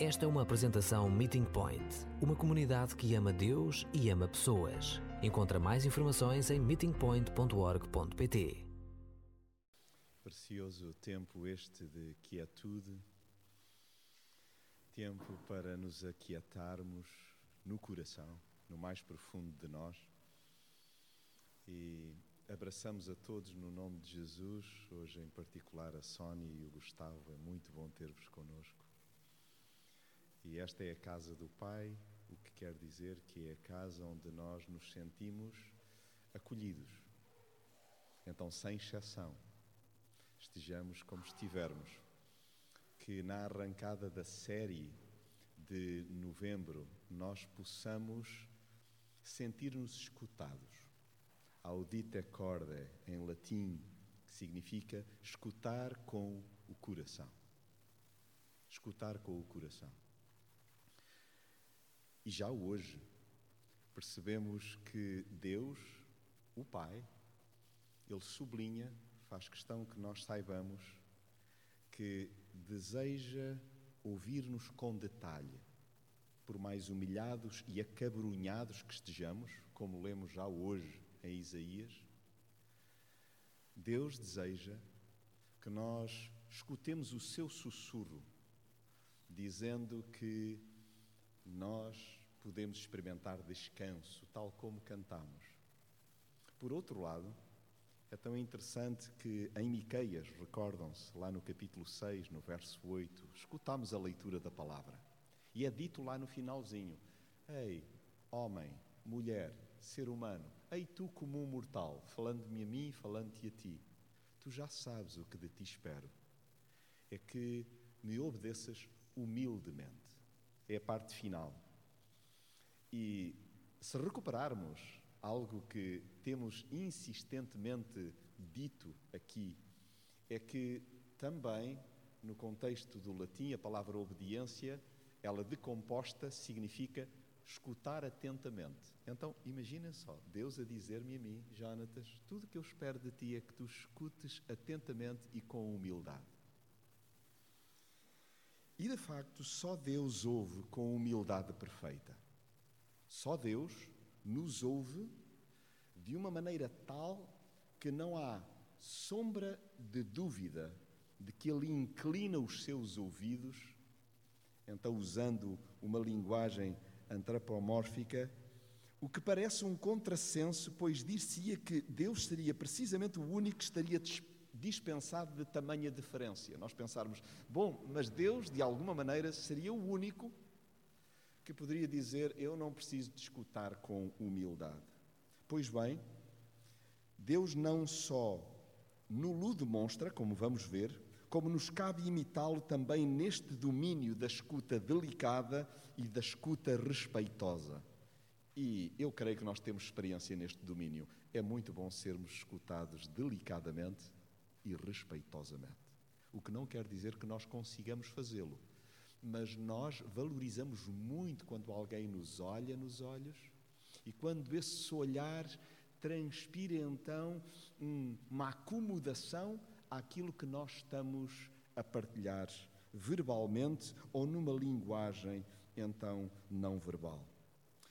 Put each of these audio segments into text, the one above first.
Esta é uma apresentação Meeting Point, uma comunidade que ama Deus e ama pessoas. Encontra mais informações em meetingpoint.org.pt. Precioso tempo este de quietude, tempo para nos aquietarmos no coração, no mais profundo de nós. E abraçamos a todos no nome de Jesus, hoje em particular a Sónia e o Gustavo. É muito bom ter-vos conosco. E esta é a casa do Pai, o que quer dizer que é a casa onde nós nos sentimos acolhidos. Então, sem exceção, estejamos como estivermos. Que na arrancada da série de novembro nós possamos sentir-nos escutados. Audite corde, em latim, que significa escutar com o coração. Escutar com o coração. E já hoje percebemos que Deus, o Pai, Ele sublinha, faz questão que nós saibamos que deseja ouvir-nos com detalhe, por mais humilhados e acabrunhados que estejamos, como lemos já hoje em Isaías. Deus deseja que nós escutemos o seu sussurro, dizendo que nós podemos experimentar descanso, tal como cantamos. Por outro lado, é tão interessante que em Miqueias, recordam-se, lá no capítulo 6, no verso 8, escutamos a leitura da palavra. E é dito lá no finalzinho: Ei, homem, mulher, ser humano, ei tu comum mortal, falando-me a mim, falando-te a ti, tu já sabes o que de ti espero. É que me obedeças humildemente. É a parte final. E se recuperarmos algo que temos insistentemente dito aqui, é que também, no contexto do latim, a palavra obediência, ela decomposta significa escutar atentamente. Então, imagina só, Deus a dizer-me a mim, Jonatas, tudo que eu espero de ti é que tu escutes atentamente e com humildade. E de facto, só Deus ouve com humildade perfeita. Só Deus nos ouve de uma maneira tal que não há sombra de dúvida de que Ele inclina os seus ouvidos, então, usando uma linguagem antropomórfica, o que parece um contrassenso, pois dir-se-ia que Deus seria precisamente o único que estaria dispensado de tamanha deferência. Nós pensarmos, bom, mas Deus, de alguma maneira, seria o único que poderia dizer: Eu não preciso de escutar com humildade. Pois bem, Deus não só no demonstra, como vamos ver, como nos cabe imitá-lo também neste domínio da escuta delicada e da escuta respeitosa. E eu creio que nós temos experiência neste domínio. É muito bom sermos escutados delicadamente e respeitosamente. O que não quer dizer que nós consigamos fazê-lo mas nós valorizamos muito quando alguém nos olha nos olhos e quando esse olhar transpira então uma acomodação àquilo que nós estamos a partilhar verbalmente ou numa linguagem então não verbal.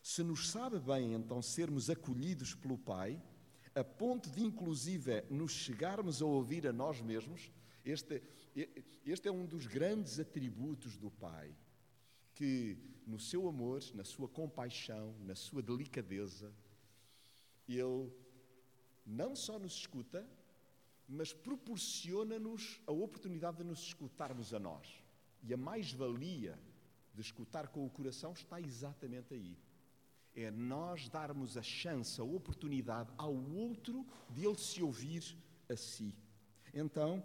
Se nos sabe bem então sermos acolhidos pelo Pai, a ponto de inclusive nos chegarmos a ouvir a nós mesmos, este, este é um dos grandes atributos do Pai, que no seu amor, na sua compaixão, na sua delicadeza, Ele não só nos escuta, mas proporciona-nos a oportunidade de nos escutarmos a nós. E a mais-valia de escutar com o coração está exatamente aí. É nós darmos a chance, a oportunidade ao outro de ele se ouvir a si. Então,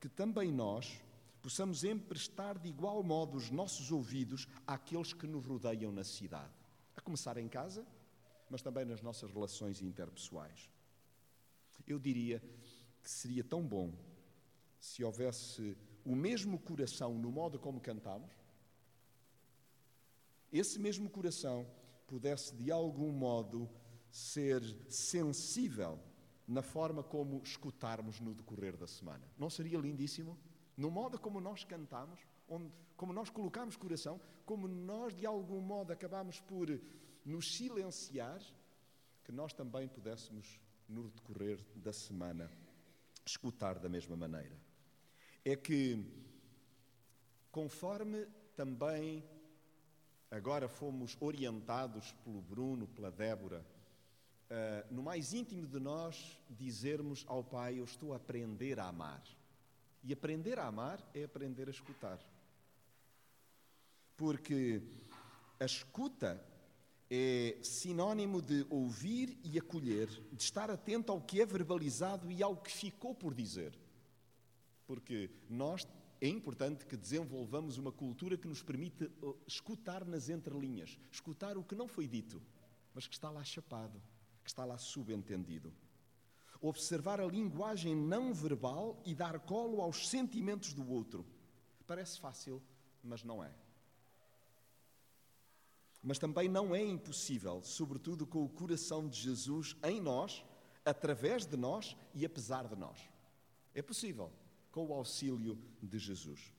que também nós possamos emprestar de igual modo os nossos ouvidos àqueles que nos rodeiam na cidade, a começar em casa, mas também nas nossas relações interpessoais. Eu diria que seria tão bom se houvesse o mesmo coração no modo como cantamos, esse mesmo coração pudesse de algum modo ser sensível na forma como escutarmos no decorrer da semana. Não seria lindíssimo? No modo como nós cantamos, onde, como nós colocamos coração, como nós de algum modo acabamos por nos silenciar, que nós também pudéssemos, no decorrer da semana, escutar da mesma maneira. É que, conforme também agora fomos orientados pelo Bruno, pela Débora, uh, no mais íntimo de nós, dizermos ao Pai: Eu estou a aprender a amar. E aprender a amar é aprender a escutar. Porque a escuta é sinónimo de ouvir e acolher, de estar atento ao que é verbalizado e ao que ficou por dizer. Porque nós é importante que desenvolvamos uma cultura que nos permite uh, escutar nas entrelinhas, escutar o que não foi dito, mas que está lá chapado, está lá subentendido. Observar a linguagem não verbal e dar colo aos sentimentos do outro. Parece fácil, mas não é. Mas também não é impossível, sobretudo com o coração de Jesus em nós, através de nós e apesar de nós. É possível, com o auxílio de Jesus.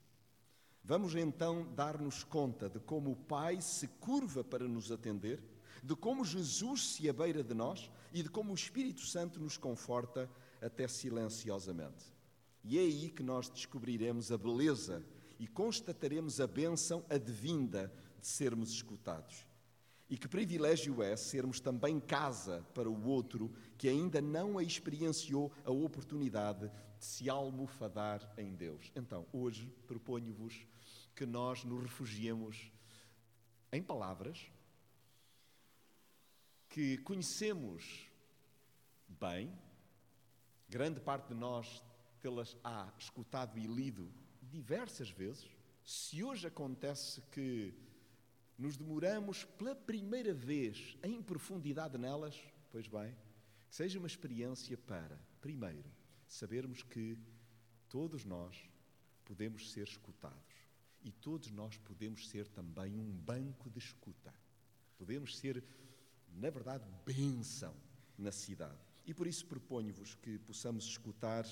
Vamos então dar-nos conta de como o Pai se curva para nos atender, de como Jesus se abeira de nós e de como o Espírito Santo nos conforta até silenciosamente. E é aí que nós descobriremos a beleza e constataremos a bênção advinda de sermos escutados. E que privilégio é sermos também casa para o outro que ainda não a experienciou a oportunidade de se almofadar em Deus. Então, hoje proponho-vos que nós nos refugiemos em palavras que conhecemos bem, grande parte de nós tê-las há escutado e lido diversas vezes. Se hoje acontece que nos demoramos pela primeira vez em profundidade nelas, pois bem, que seja uma experiência para, primeiro, sabermos que todos nós podemos ser escutados e todos nós podemos ser também um banco de escuta. Podemos ser, na verdade, bênção na cidade. E por isso proponho-vos que possamos escutar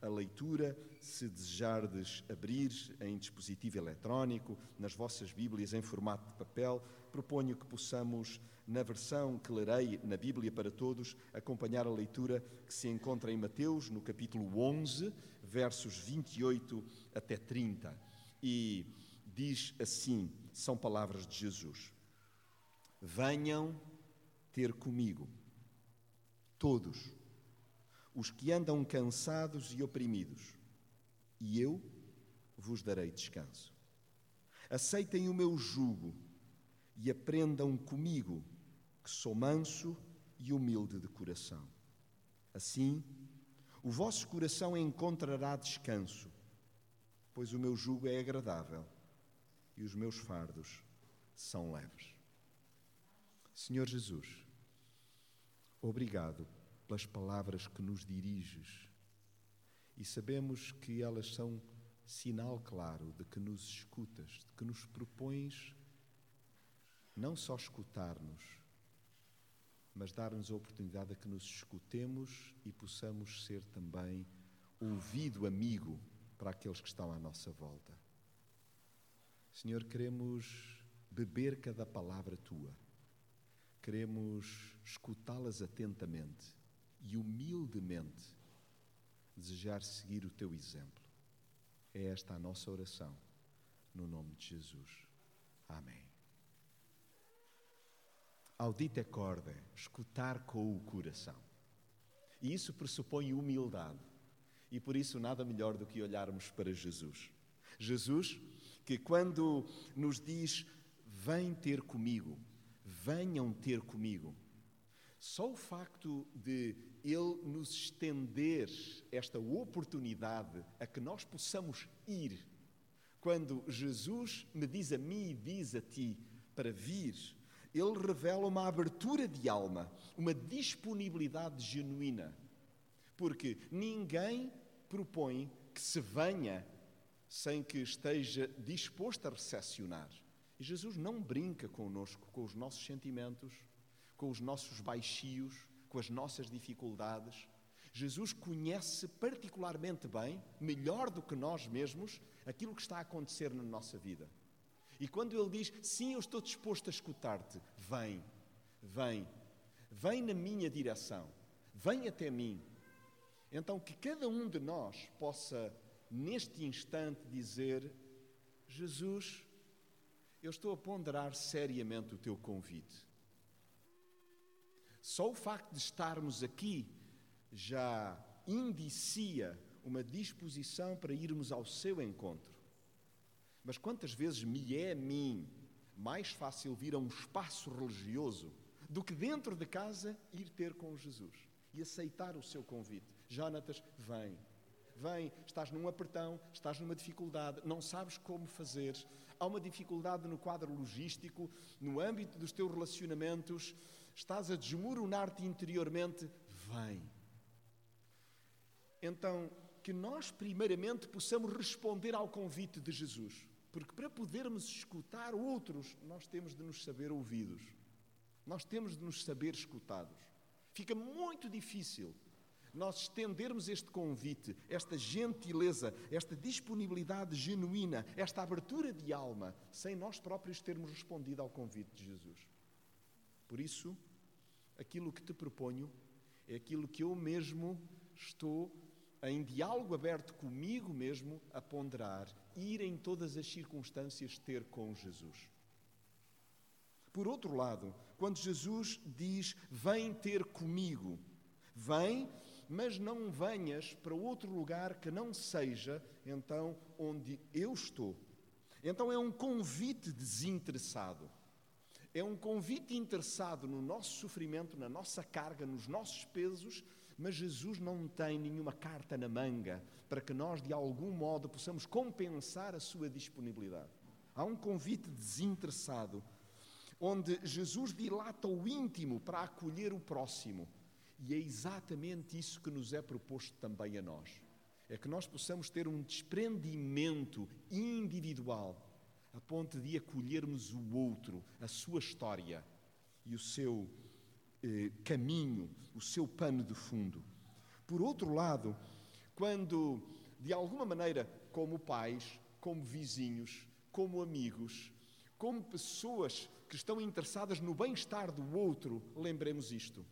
a leitura, se desejardes abrir em dispositivo eletrónico, nas vossas Bíblias em formato de papel, proponho que possamos, na versão que lerei na Bíblia para todos, acompanhar a leitura que se encontra em Mateus, no capítulo 11, versos 28 até 30. E diz assim: são palavras de Jesus. Venham ter comigo, todos os que andam cansados e oprimidos, e eu vos darei descanso. Aceitem o meu jugo e aprendam comigo, que sou manso e humilde de coração. Assim, o vosso coração encontrará descanso, pois o meu jugo é agradável e os meus fardos são leves. Senhor Jesus, obrigado pelas palavras que nos diriges e sabemos que elas são sinal claro de que nos escutas, de que nos propões não só escutar-nos, mas dar-nos a oportunidade de que nos escutemos e possamos ser também ouvido amigo para aqueles que estão à nossa volta. Senhor, queremos beber cada palavra tua, queremos escutá-las atentamente e humildemente desejar seguir o teu exemplo. É esta a nossa oração, no nome de Jesus. Amém. Audite acorde, escutar com o coração. E isso pressupõe humildade. E por isso nada melhor do que olharmos para Jesus. Jesus, que quando nos diz: Vem ter comigo, venham ter comigo. Só o facto de Ele nos estender esta oportunidade a que nós possamos ir, quando Jesus me diz a mim e diz a ti para vir, Ele revela uma abertura de alma, uma disponibilidade genuína. Porque ninguém propõe que se venha sem que esteja disposto a recepcionar. E Jesus não brinca connosco, com os nossos sentimentos, com os nossos baixios, com as nossas dificuldades. Jesus conhece particularmente bem, melhor do que nós mesmos, aquilo que está a acontecer na nossa vida. E quando Ele diz: Sim, eu estou disposto a escutar-te, vem, vem, vem na minha direção, vem até mim. Então, que cada um de nós possa, neste instante, dizer: Jesus, eu estou a ponderar seriamente o teu convite. Só o facto de estarmos aqui já indicia uma disposição para irmos ao seu encontro. Mas quantas vezes me é a mim mais fácil vir a um espaço religioso do que dentro de casa ir ter com Jesus e aceitar o seu convite? Jonatas, vem. Vem, estás num apertão, estás numa dificuldade, não sabes como fazer, há uma dificuldade no quadro logístico, no âmbito dos teus relacionamentos, estás a desmoronar-te interiormente, vem. Então, que nós primeiramente possamos responder ao convite de Jesus, porque para podermos escutar outros, nós temos de nos saber ouvidos, nós temos de nos saber escutados. Fica muito difícil nós estendermos este convite, esta gentileza, esta disponibilidade genuína, esta abertura de alma, sem nós próprios termos respondido ao convite de Jesus. Por isso, aquilo que te proponho é aquilo que eu mesmo estou em diálogo aberto comigo mesmo a ponderar, ir em todas as circunstâncias ter com Jesus. Por outro lado, quando Jesus diz: Vem ter comigo, vem, mas não venhas para outro lugar que não seja então onde eu estou. Então é um convite desinteressado. É um convite interessado no nosso sofrimento, na nossa carga, nos nossos pesos, mas Jesus não tem nenhuma carta na manga para que nós, de algum modo, possamos compensar a sua disponibilidade. Há um convite desinteressado, onde Jesus dilata o íntimo para acolher o próximo. E é exatamente isso que nos é proposto também a nós. É que nós possamos ter um desprendimento individual a ponto de acolhermos o outro, a sua história e o seu eh, caminho, o seu pano de fundo. Por outro lado, quando de alguma maneira, como pais, como vizinhos, como amigos, como pessoas que estão interessadas no bem-estar do outro, lembremos isto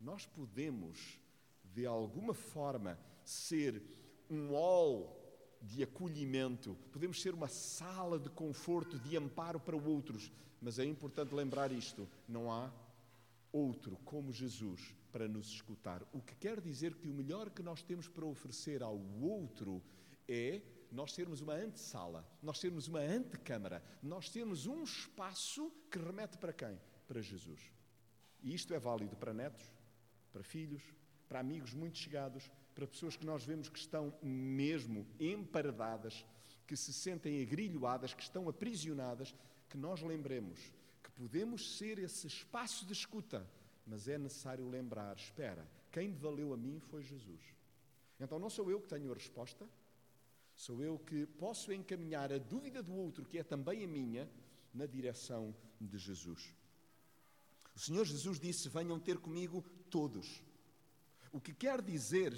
nós podemos, de alguma forma, ser um hall de acolhimento, podemos ser uma sala de conforto, de amparo para outros, mas é importante lembrar isto: não há outro como Jesus para nos escutar. O que quer dizer que o melhor que nós temos para oferecer ao outro é nós sermos uma antessala, nós sermos uma antecâmara, nós termos um espaço que remete para quem? Para Jesus. E isto é válido para netos, para filhos, para amigos muito chegados, para pessoas que nós vemos que estão mesmo emparedadas, que se sentem agrilhoadas, que estão aprisionadas, que nós lembremos que podemos ser esse espaço de escuta, mas é necessário lembrar: espera, quem me valeu a mim foi Jesus. Então não sou eu que tenho a resposta, sou eu que posso encaminhar a dúvida do outro, que é também a minha, na direção de Jesus. O Senhor Jesus disse: Venham ter comigo todos. O que quer dizer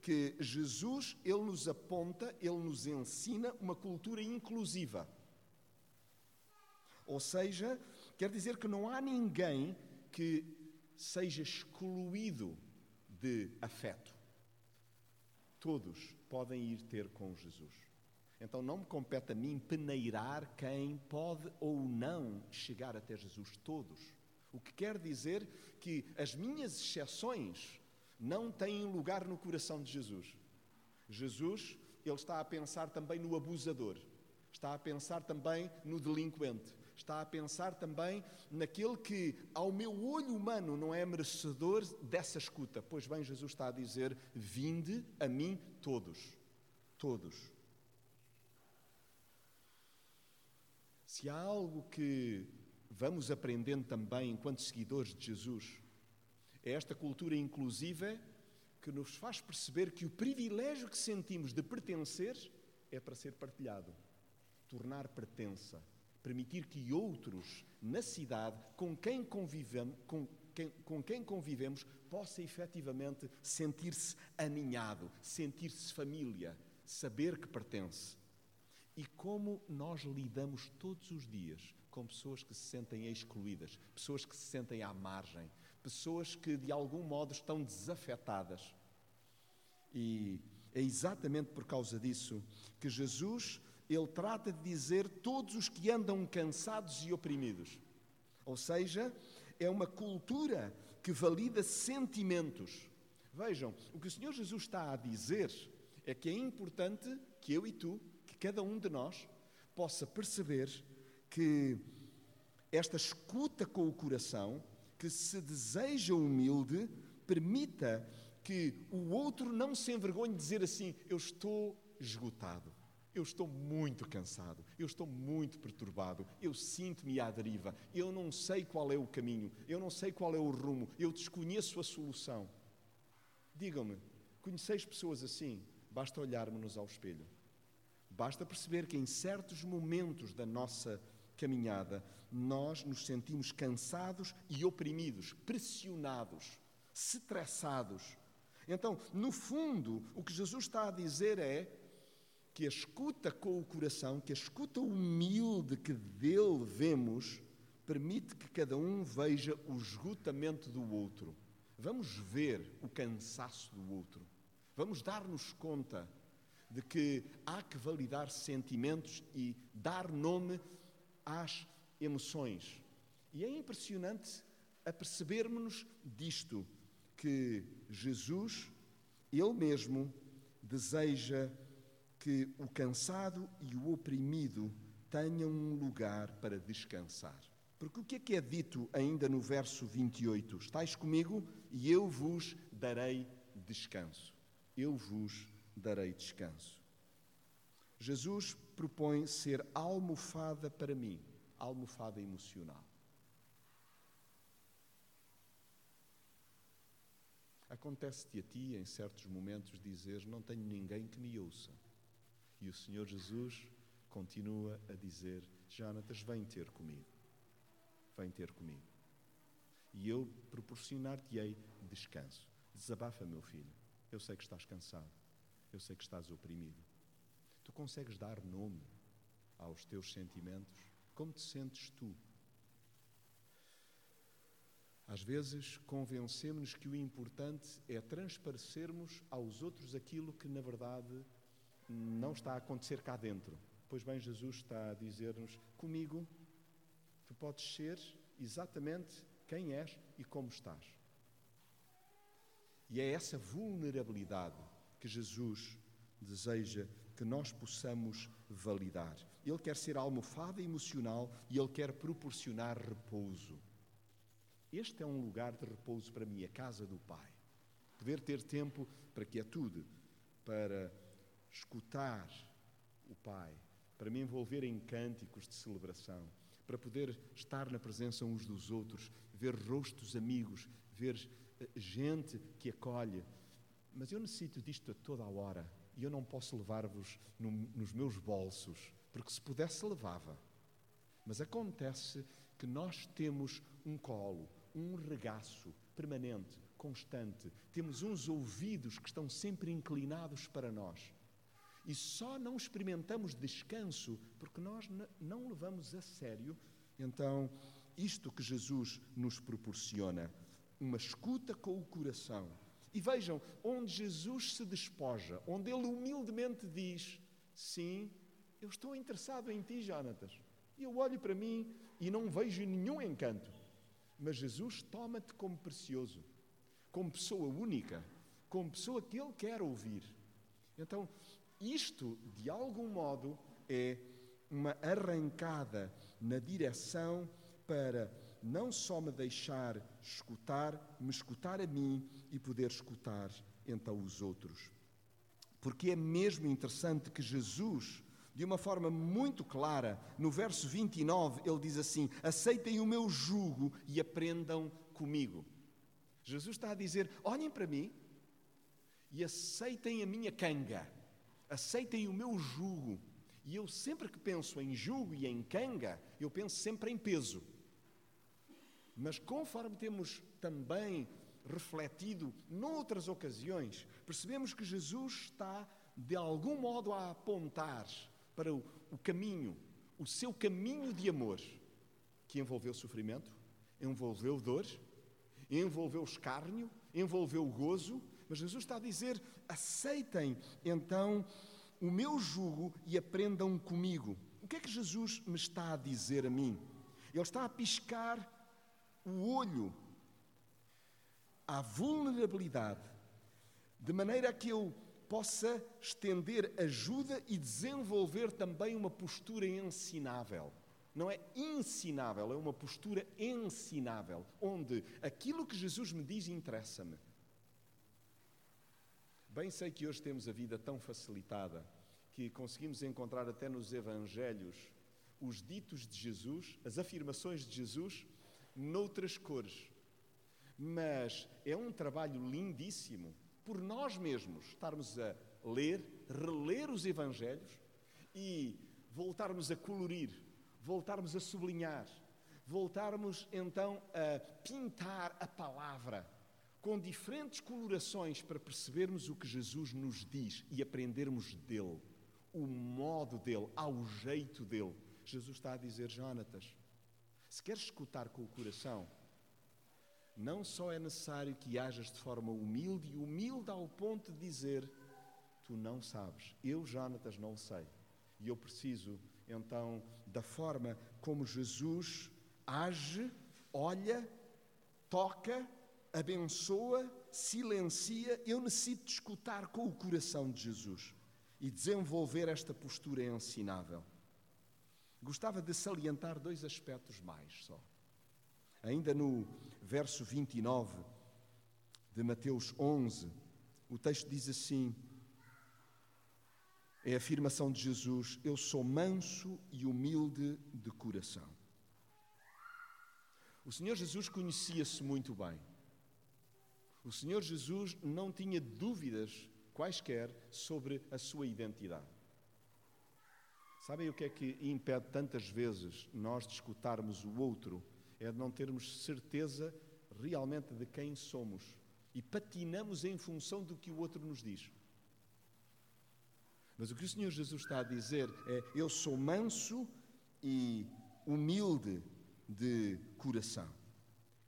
que Jesus, ele nos aponta, ele nos ensina uma cultura inclusiva. Ou seja, quer dizer que não há ninguém que seja excluído de afeto. Todos podem ir ter com Jesus. Então não me compete a mim peneirar quem pode ou não chegar até Jesus. Todos. O que quer dizer que as minhas exceções não têm lugar no coração de Jesus. Jesus, ele está a pensar também no abusador, está a pensar também no delinquente, está a pensar também naquele que, ao meu olho humano, não é merecedor dessa escuta. Pois bem, Jesus está a dizer: Vinde a mim todos. Todos. Se há algo que vamos aprendendo também, enquanto seguidores de Jesus, é esta cultura inclusiva que nos faz perceber que o privilégio que sentimos de pertencer é para ser partilhado, tornar pertença, permitir que outros na cidade com quem convivemos, com quem, com quem convivemos possa efetivamente sentir-se aninhado, sentir-se família, saber que pertence. E como nós lidamos todos os dias com pessoas que se sentem excluídas, pessoas que se sentem à margem, pessoas que de algum modo estão desafetadas. E é exatamente por causa disso que Jesus, ele trata de dizer todos os que andam cansados e oprimidos. Ou seja, é uma cultura que valida sentimentos. Vejam, o que o Senhor Jesus está a dizer é que é importante que eu e tu, que cada um de nós, possa perceber que esta escuta com o coração, que se deseja humilde, permita que o outro não se envergonhe de dizer assim: Eu estou esgotado, eu estou muito cansado, eu estou muito perturbado, eu sinto-me à deriva, eu não sei qual é o caminho, eu não sei qual é o rumo, eu desconheço a solução. Digam-me, conheceis pessoas assim? Basta olharmos-nos ao espelho. Basta perceber que em certos momentos da nossa caminhada nós nos sentimos cansados e oprimidos, pressionados, estressados então, no fundo, o que Jesus está a dizer é que a escuta com o coração, que a escuta humilde que dele vemos, permite que cada um veja o esgotamento do outro. Vamos ver o cansaço do outro. Vamos dar-nos conta de que há que validar sentimentos e dar nome às emoções. E é impressionante apercebermos-nos disto que Jesus, Ele mesmo, deseja que o cansado e o oprimido tenham um lugar para descansar. Porque o que é que é dito ainda no verso 28? Estais comigo e eu vos darei descanso. Eu vos darei descanso. Jesus propõe ser almofada para mim, almofada emocional. Acontece-te a ti, em certos momentos, dizer: Não tenho ninguém que me ouça. E o Senhor Jesus continua a dizer: Jonatas, vem ter comigo. Vem ter comigo. E eu proporcionar-te-ei descanso. Desabafa, meu filho. Eu sei que estás cansado. Eu sei que estás oprimido. Tu consegues dar nome aos teus sentimentos? Como te sentes tu? Às vezes convencemos-nos que o importante é transparecermos aos outros aquilo que na verdade não está a acontecer cá dentro. Pois bem, Jesus está a dizer-nos: comigo tu podes ser exatamente quem és e como estás. E é essa vulnerabilidade que Jesus deseja que nós possamos validar. Ele quer ser almofada emocional e ele quer proporcionar repouso. Este é um lugar de repouso para mim, a casa do Pai. Poder ter tempo para quietude, para escutar o Pai, para me envolver em cânticos de celebração, para poder estar na presença uns dos outros, ver rostos amigos, ver eh, gente que acolhe. Mas eu necessito disto a toda a hora e eu não posso levar-vos no, nos meus bolsos, porque se pudesse levava. Mas acontece que nós temos um colo, um regaço permanente, constante. Temos uns ouvidos que estão sempre inclinados para nós. E só não experimentamos descanso porque nós não levamos a sério, então, isto que Jesus nos proporciona, uma escuta com o coração. E vejam, onde Jesus se despoja, onde ele humildemente diz: Sim, eu estou interessado em ti, Jonatas. E eu olho para mim e não vejo nenhum encanto. Mas Jesus toma-te como precioso, como pessoa única, como pessoa que Ele quer ouvir. Então, isto, de algum modo, é uma arrancada na direção para não só me deixar escutar, me escutar a mim e poder escutar então os outros. Porque é mesmo interessante que Jesus de uma forma muito clara, no verso 29, ele diz assim: Aceitem o meu jugo e aprendam comigo. Jesus está a dizer: Olhem para mim e aceitem a minha canga, aceitem o meu jugo. E eu sempre que penso em jugo e em canga, eu penso sempre em peso. Mas conforme temos também refletido noutras ocasiões, percebemos que Jesus está de algum modo a apontar para o, caminho, o seu caminho de amor, que envolveu sofrimento, envolveu dor, envolveu escárnio, envolveu gozo, mas Jesus está a dizer: aceitem então o meu jugo e aprendam comigo. O que é que Jesus me está a dizer a mim? Ele está a piscar o olho à vulnerabilidade, de maneira que eu possa estender ajuda e desenvolver também uma postura ensinável. Não é ensinável, é uma postura ensinável, onde aquilo que Jesus me diz interessa-me. Bem sei que hoje temos a vida tão facilitada que conseguimos encontrar até nos Evangelhos os ditos de Jesus, as afirmações de Jesus, noutras cores. Mas é um trabalho lindíssimo por nós mesmos estarmos a ler, reler os Evangelhos e voltarmos a colorir, voltarmos a sublinhar, voltarmos então a pintar a palavra com diferentes colorações para percebermos o que Jesus nos diz e aprendermos dele, o modo dele, ao jeito dele. Jesus está a dizer, Jonatas, se queres escutar com o coração, não só é necessário que hajas de forma humilde e humilde ao ponto de dizer: Tu não sabes, eu, Jonatas, não sei. E eu preciso, então, da forma como Jesus age, olha, toca, abençoa, silencia. Eu necessito de escutar com o coração de Jesus e desenvolver esta postura ensinável. Gostava de salientar dois aspectos mais só. Ainda no verso 29 de Mateus 11, o texto diz assim: é a afirmação de Jesus: Eu sou manso e humilde de coração. O Senhor Jesus conhecia-se muito bem. O Senhor Jesus não tinha dúvidas quaisquer sobre a sua identidade. Sabem o que é que impede tantas vezes nós de escutarmos o outro? é de não termos certeza realmente de quem somos e patinamos em função do que o outro nos diz. Mas o que o Senhor Jesus está a dizer é: Eu sou manso e humilde de coração.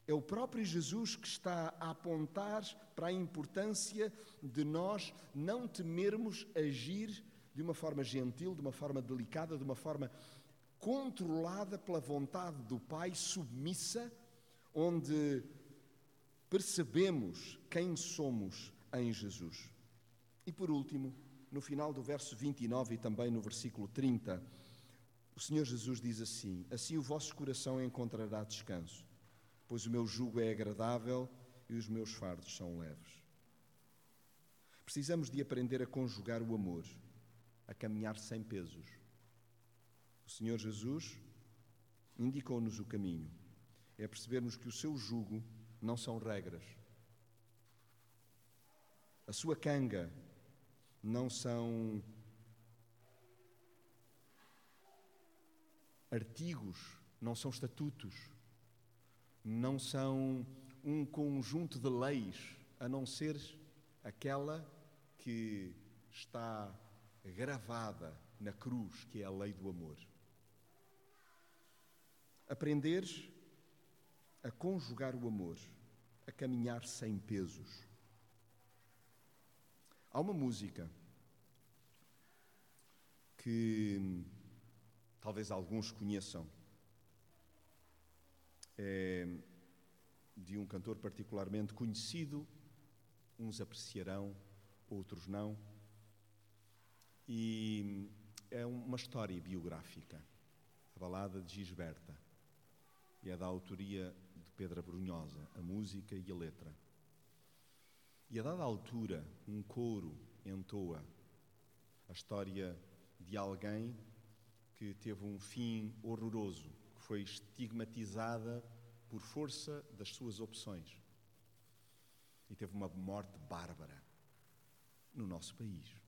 É o próprio Jesus que está a apontar para a importância de nós não temermos agir de uma forma gentil, de uma forma delicada, de uma forma controlada pela vontade do Pai, submissa, onde percebemos quem somos em Jesus. E por último, no final do verso 29 e também no versículo 30, o Senhor Jesus diz assim: Assim o vosso coração encontrará descanso, pois o meu jugo é agradável e os meus fardos são leves. Precisamos de aprender a conjugar o amor, a caminhar sem pesos o Senhor Jesus indicou-nos o caminho. É percebermos que o seu jugo não são regras. A sua canga não são artigos, não são estatutos, não são um conjunto de leis, a não ser aquela que está gravada na cruz, que é a lei do amor. Aprenderes a conjugar o amor, a caminhar sem pesos. Há uma música que talvez alguns conheçam, é de um cantor particularmente conhecido, uns apreciarão, outros não, e é uma história biográfica, a balada de Gisberta e é da autoria de Pedro Brunhosa, a música e a letra. E a dada altura, um coro entoa a história de alguém que teve um fim horroroso, que foi estigmatizada por força das suas opções e teve uma morte bárbara no nosso país.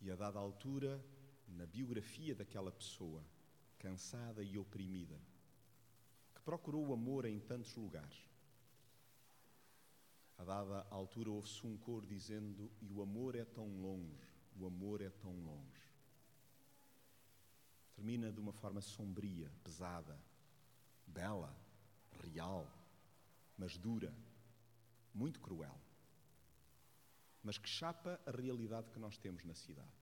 E a dada altura, na biografia daquela pessoa, cansada e oprimida, que procurou o amor em tantos lugares. A dada altura ouve-se um coro dizendo: E o amor é tão longe, o amor é tão longe. Termina de uma forma sombria, pesada, bela, real, mas dura, muito cruel. Mas que chapa a realidade que nós temos na cidade.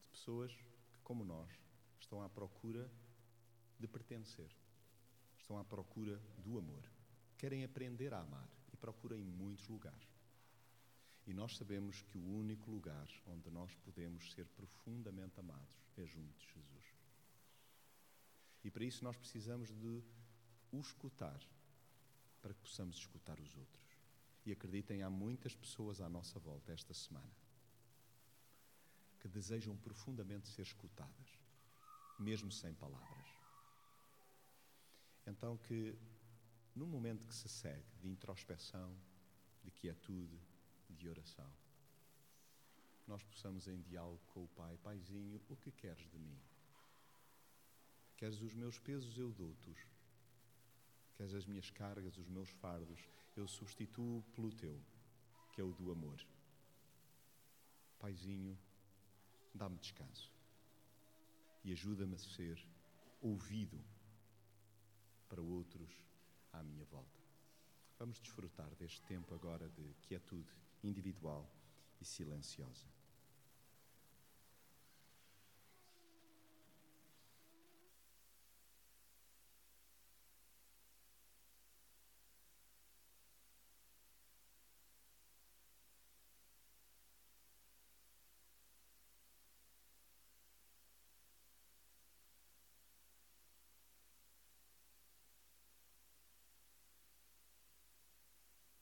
De pessoas que, como nós, estão à procura de pertencer, estão à procura do amor, querem aprender a amar e procuram em muitos lugares. E nós sabemos que o único lugar onde nós podemos ser profundamente amados é junto de Jesus. E para isso nós precisamos de o escutar, para que possamos escutar os outros. E acreditem, há muitas pessoas à nossa volta esta semana que desejam profundamente ser escutadas, mesmo sem palavras. Então, que no momento que se segue de introspecção, de quietude, de oração, nós possamos em diálogo com o Pai, Paizinho, o que queres de mim? Queres os meus pesos, eu dou-te-os. Queres as minhas cargas, os meus fardos, eu substituo pelo teu, que é o do amor. Paizinho, dá-me descanso e ajuda-me a ser ouvido para outros à minha volta. Vamos desfrutar deste tempo agora de quietude individual e silenciosa.